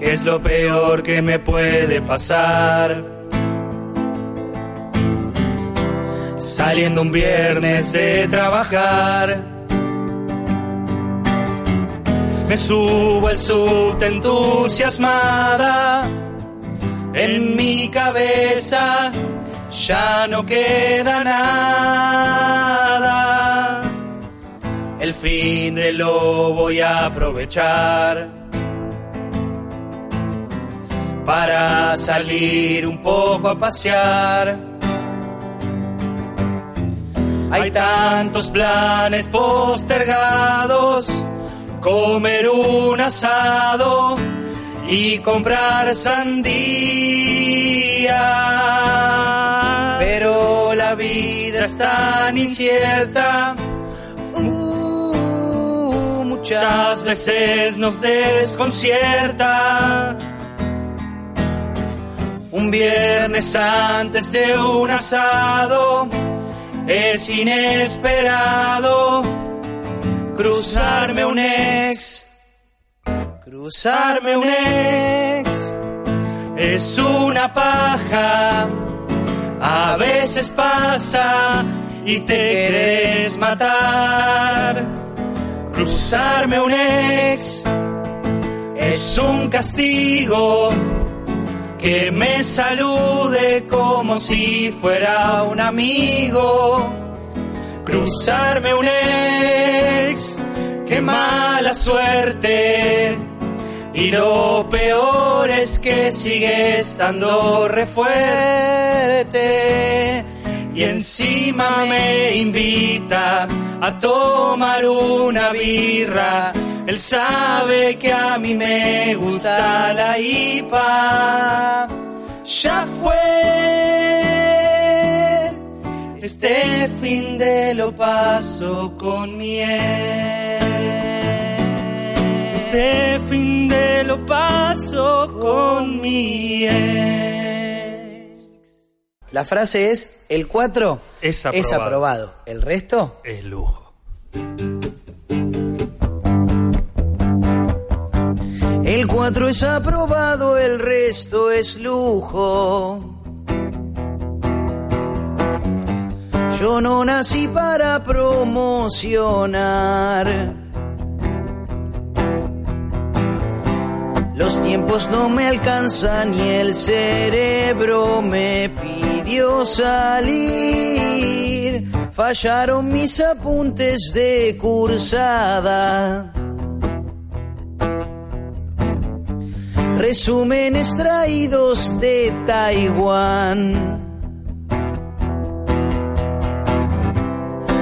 ¿Qué es lo peor que me puede pasar? Saliendo un viernes de trabajar. Me subo al subte entusiasmada. En mi cabeza ya no queda nada. El fin de lo voy a aprovechar para salir un poco a pasear. Hay tantos planes postergados, comer un asado y comprar sandía. Pero la vida es tan incierta, uh, muchas veces nos desconcierta. Un viernes antes de un asado es inesperado cruzarme un ex, cruzarme un ex. Es una paja, a veces pasa y te quieres matar. Cruzarme un ex es un castigo que me salude como si fuera un amigo. Cruzarme un ex, qué mala suerte. Y lo peor es que sigue estando re fuerte. Y encima me invita a tomar una birra él sabe que a mí me gusta la IPA. Ya fue. Este fin de lo paso con miel. Este fin de lo paso con mi La frase es, el 4 es aprobado. es aprobado. ¿El resto? Es lujo. El 4 es aprobado, el resto es lujo. Yo no nací para promocionar. Los tiempos no me alcanzan y el cerebro me pidió salir. Fallaron mis apuntes de cursada. resúmenes traídos de Taiwán.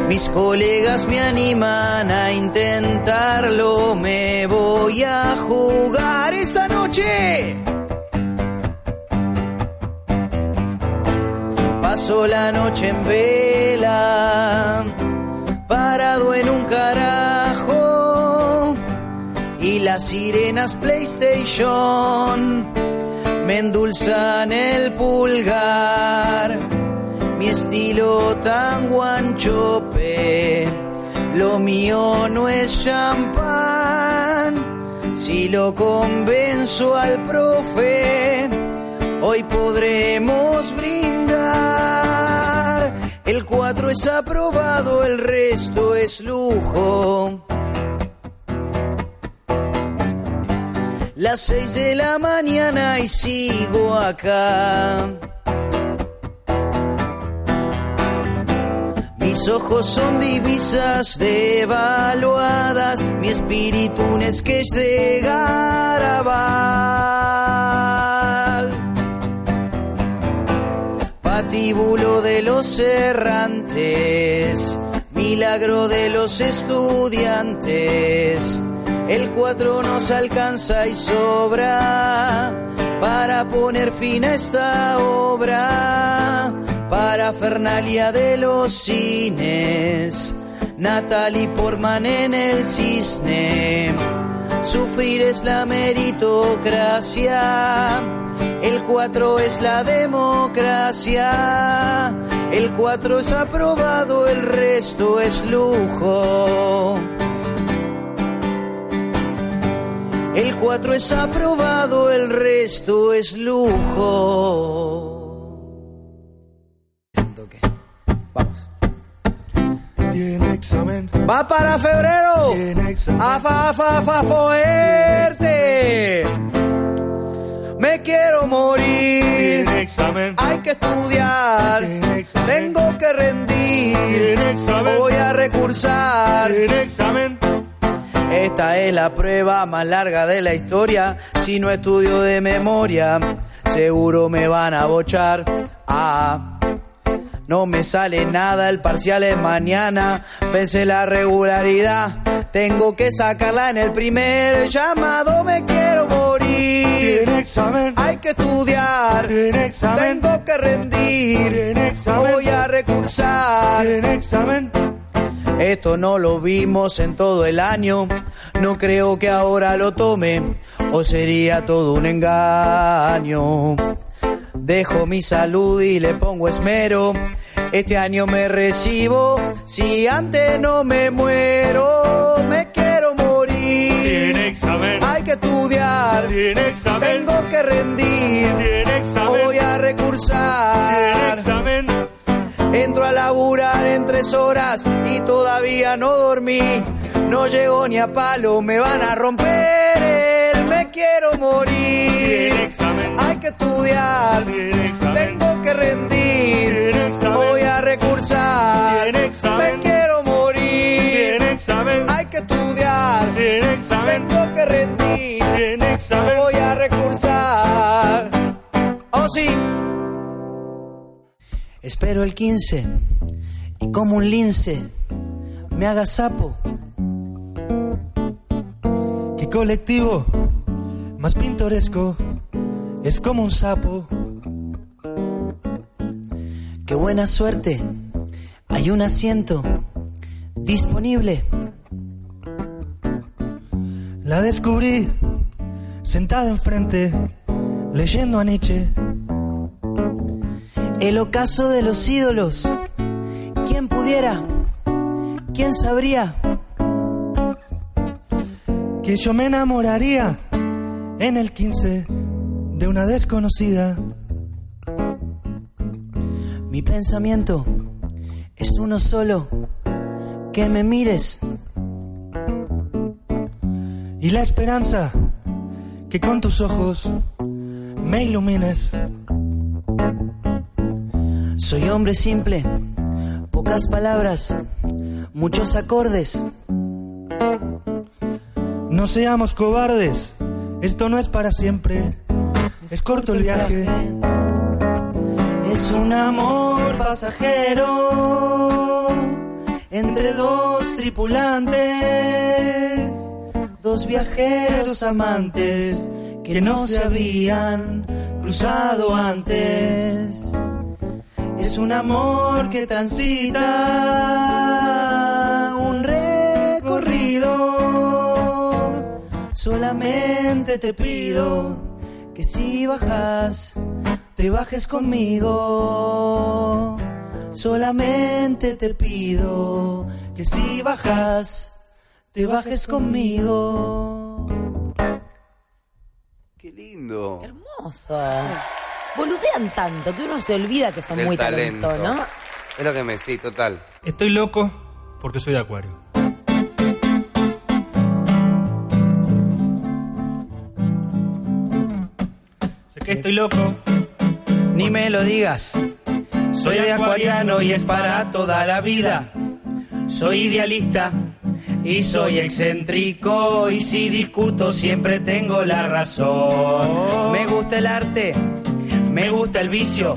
Mis colegas me animan a intentarlo, me voy a jugar esta noche. Paso la noche en vela, parado en un carajo y las sirenas PlayStation me endulzan el pulgar. Mi estilo tan guanchope, lo mío no es champán. Si lo convenzo al profe, hoy podremos brindar. El 4 es aprobado, el resto es lujo. Las seis de la mañana y sigo acá. Mis ojos son divisas devaluadas, mi espíritu un sketch de Garabal. Patíbulo de los errantes, milagro de los estudiantes. El cuatro nos alcanza y sobra para poner fin a esta obra. Para Fernalia de los cines, Natalie Portman en el cisne. Sufrir es la meritocracia, el 4 es la democracia, el 4 es aprobado, el resto es lujo. El 4 es aprobado, el resto es lujo. Va para febrero. Afa, afa, afa, fuerte. Me quiero morir. Hay que estudiar. Tengo que rendir. Voy a recursar. Esta es la prueba más larga de la historia. Si no estudio de memoria, seguro me van a bochar. Ah, no me sale nada, el parcial es mañana. Vence la regularidad. Tengo que sacarla en el primer llamado. Me quiero morir. Tiene examen. Hay que estudiar. Tiene examen. Tengo que rendir. Tiene examen. Voy a recursar. Tiene examen. Esto no lo vimos en todo el año. No creo que ahora lo tome. O sería todo un engaño. Dejo mi salud y le pongo esmero. Este año me recibo. Si antes no me muero, me quiero morir. Tiene examen. Hay que estudiar. Tiene examen. Tengo que rendir. Tiene examen. Voy a Tiene recursar. examen. Entro a laburar en tres horas y todavía no dormí. No llego ni a palo, me van a romper el me quiero Tiene morir. examen. Que estudiar, tengo que rendir. Voy a recursar, me quiero morir. Hay que estudiar, tengo que rendir. Voy a recursar. Oh sí. Espero el 15 y como un lince me haga sapo. Qué colectivo más pintoresco. Es como un sapo. Qué buena suerte. Hay un asiento disponible. La descubrí sentada enfrente, leyendo a Nietzsche. El ocaso de los ídolos. ¿Quién pudiera? ¿Quién sabría? Que yo me enamoraría en el 15 de una desconocida. Mi pensamiento es uno solo. Que me mires. Y la esperanza que con tus ojos me ilumines. Soy hombre simple, pocas palabras, muchos acordes. No seamos cobardes, esto no es para siempre. Es corto el viaje. Es un amor pasajero entre dos tripulantes, dos viajeros amantes que no se habían cruzado antes. Es un amor que transita un recorrido. Solamente te pido que si bajas, te bajes conmigo. Solamente te pido que si bajas, te bajes conmigo. Qué lindo. Hermoso. Boludean tanto que uno se olvida que son Del muy talento. talentos, ¿no? Es lo que me sí, total. Estoy loco porque soy de acuario. Que estoy loco. Ni me lo digas. Soy de acuariano y es para toda la vida. Soy idealista y soy excéntrico y si discuto siempre tengo la razón. Me gusta el arte, me gusta el vicio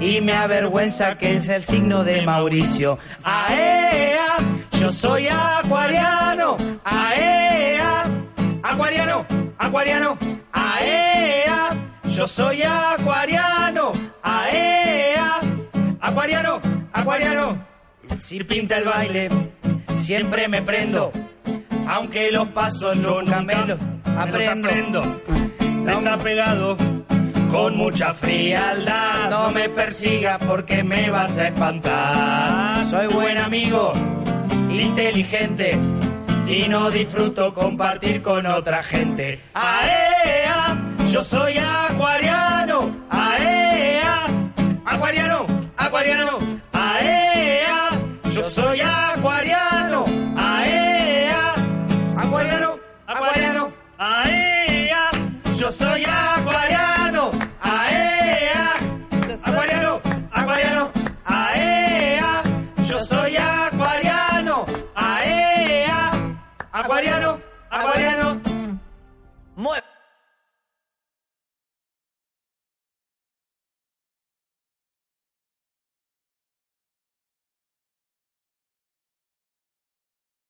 y me avergüenza que es el signo de Mauricio. ¡Aea! Yo soy acuariano. ¡Aea! Acuariano, acuariano. ¡Aea! Yo soy acuariano. ¡Aea! Acuariano, acuariano. Si pinta el baile, siempre me prendo. Aunque los pasos yo nunca me los aprendo. aprendo. Desapegado. Con mucha frialdad, no me persigas porque me vas a espantar. Soy buen amigo, inteligente y no disfruto compartir con otra gente. ¡Area! Yo soy acuariano, aea, acuariano, acuariano.